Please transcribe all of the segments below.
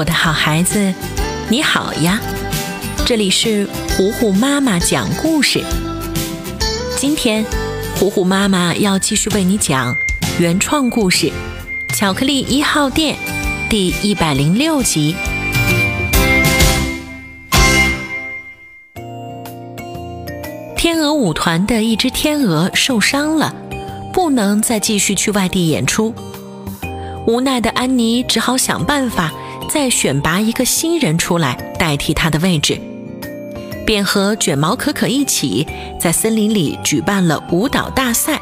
我的好孩子，你好呀！这里是虎虎妈妈讲故事。今天，虎虎妈妈要继续为你讲原创故事《巧克力一号店》第一百零六集。天鹅舞团的一只天鹅受伤了，不能再继续去外地演出。无奈的安妮只好想办法再选拔一个新人出来代替他的位置，便和卷毛可可一起在森林里举办了舞蹈大赛。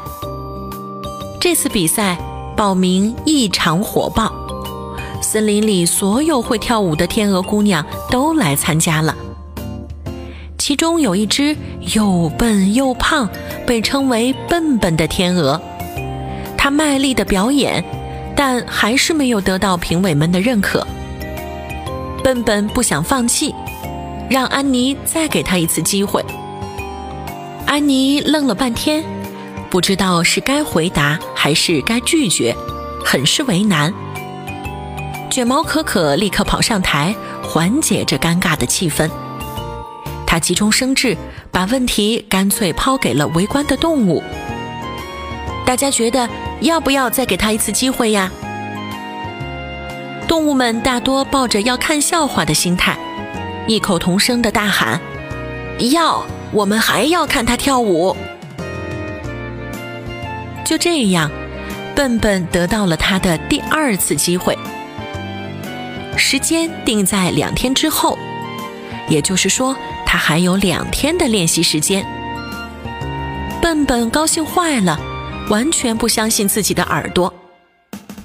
这次比赛报名异常火爆，森林里所有会跳舞的天鹅姑娘都来参加了。其中有一只又笨又胖，被称为“笨笨”的天鹅，它卖力的表演。但还是没有得到评委们的认可。笨笨不想放弃，让安妮再给他一次机会。安妮愣了半天，不知道是该回答还是该拒绝，很是为难。卷毛可可立刻跑上台，缓解这尴尬的气氛。他急中生智，把问题干脆抛给了围观的动物。大家觉得。要不要再给他一次机会呀？动物们大多抱着要看笑话的心态，异口同声的大喊：“要！我们还要看他跳舞！”就这样，笨笨得到了他的第二次机会。时间定在两天之后，也就是说，他还有两天的练习时间。笨笨高兴坏了。完全不相信自己的耳朵，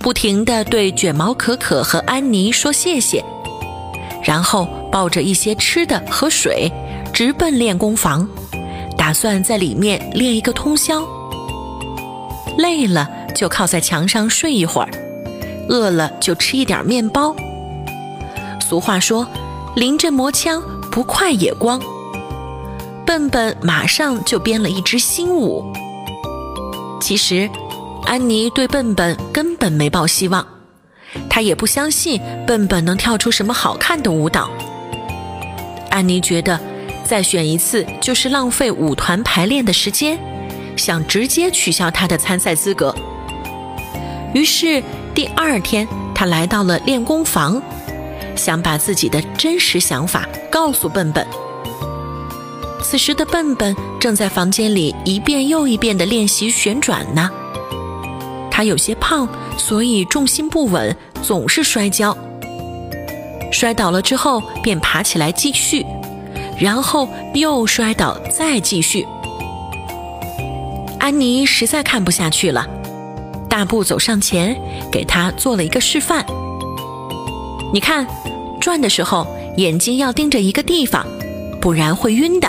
不停地对卷毛可可和安妮说谢谢，然后抱着一些吃的和水，直奔练功房，打算在里面练一个通宵。累了就靠在墙上睡一会儿，饿了就吃一点面包。俗话说：“临阵磨枪，不快也光。”笨笨马上就编了一支新舞。其实，安妮对笨笨根本没抱希望，她也不相信笨笨能跳出什么好看的舞蹈。安妮觉得再选一次就是浪费舞团排练的时间，想直接取消他的参赛资格。于是第二天，她来到了练功房，想把自己的真实想法告诉笨笨。此时的笨笨正在房间里一遍又一遍地练习旋转呢。他有些胖，所以重心不稳，总是摔跤。摔倒了之后便爬起来继续，然后又摔倒，再继续。安妮实在看不下去了，大步走上前，给他做了一个示范。你看，转的时候眼睛要盯着一个地方，不然会晕的。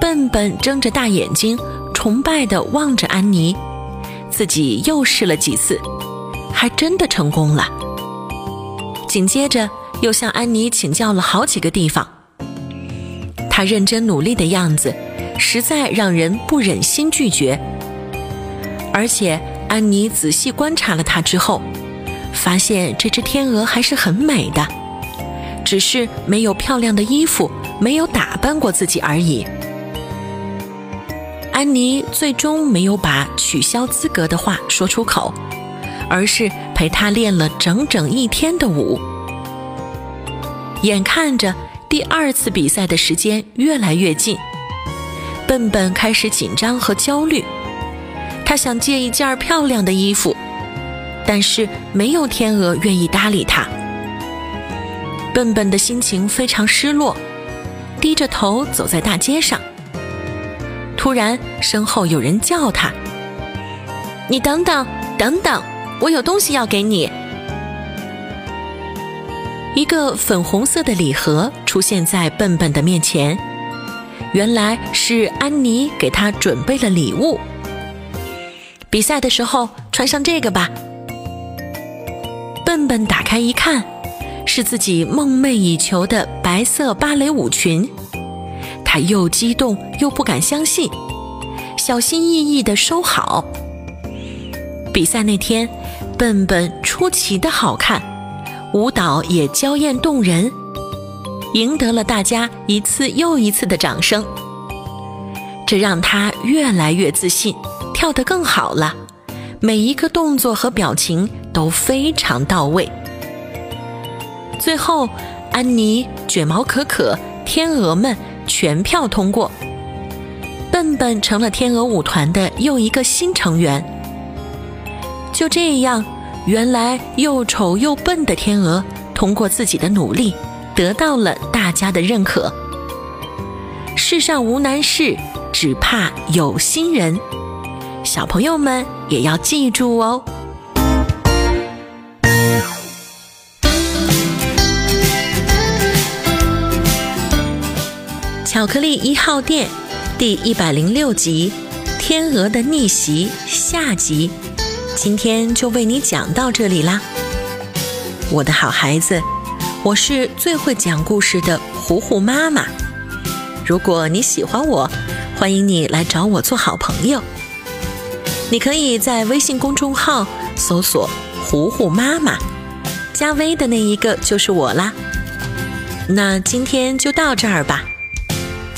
笨笨睁着大眼睛，崇拜地望着安妮，自己又试了几次，还真的成功了。紧接着又向安妮请教了好几个地方。他认真努力的样子，实在让人不忍心拒绝。而且安妮仔细观察了他之后，发现这只天鹅还是很美的，只是没有漂亮的衣服，没有打扮过自己而已。安妮最终没有把取消资格的话说出口，而是陪他练了整整一天的舞。眼看着第二次比赛的时间越来越近，笨笨开始紧张和焦虑。他想借一件漂亮的衣服，但是没有天鹅愿意搭理他。笨笨的心情非常失落，低着头走在大街上。突然，身后有人叫他：“你等等，等等，我有东西要给你。”一个粉红色的礼盒出现在笨笨的面前，原来是安妮给他准备了礼物。比赛的时候穿上这个吧。笨笨打开一看，是自己梦寐以求的白色芭蕾舞裙。他又激动又不敢相信，小心翼翼地收好。比赛那天，笨笨出奇的好看，舞蹈也娇艳动人，赢得了大家一次又一次的掌声。这让他越来越自信，跳得更好了，每一个动作和表情都非常到位。最后，安妮、卷毛可可、天鹅们全票通过，笨笨成了天鹅舞团的又一个新成员。就这样，原来又丑又笨的天鹅，通过自己的努力，得到了大家的认可。世上无难事，只怕有心人。小朋友们也要记住哦。巧克力一号店第一百零六集《天鹅的逆袭》下集，今天就为你讲到这里啦，我的好孩子，我是最会讲故事的糊糊妈妈。如果你喜欢我，欢迎你来找我做好朋友。你可以在微信公众号搜索“糊糊妈妈”，加微的那一个就是我啦。那今天就到这儿吧。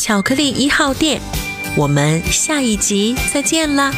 巧克力一号店，我们下一集再见啦！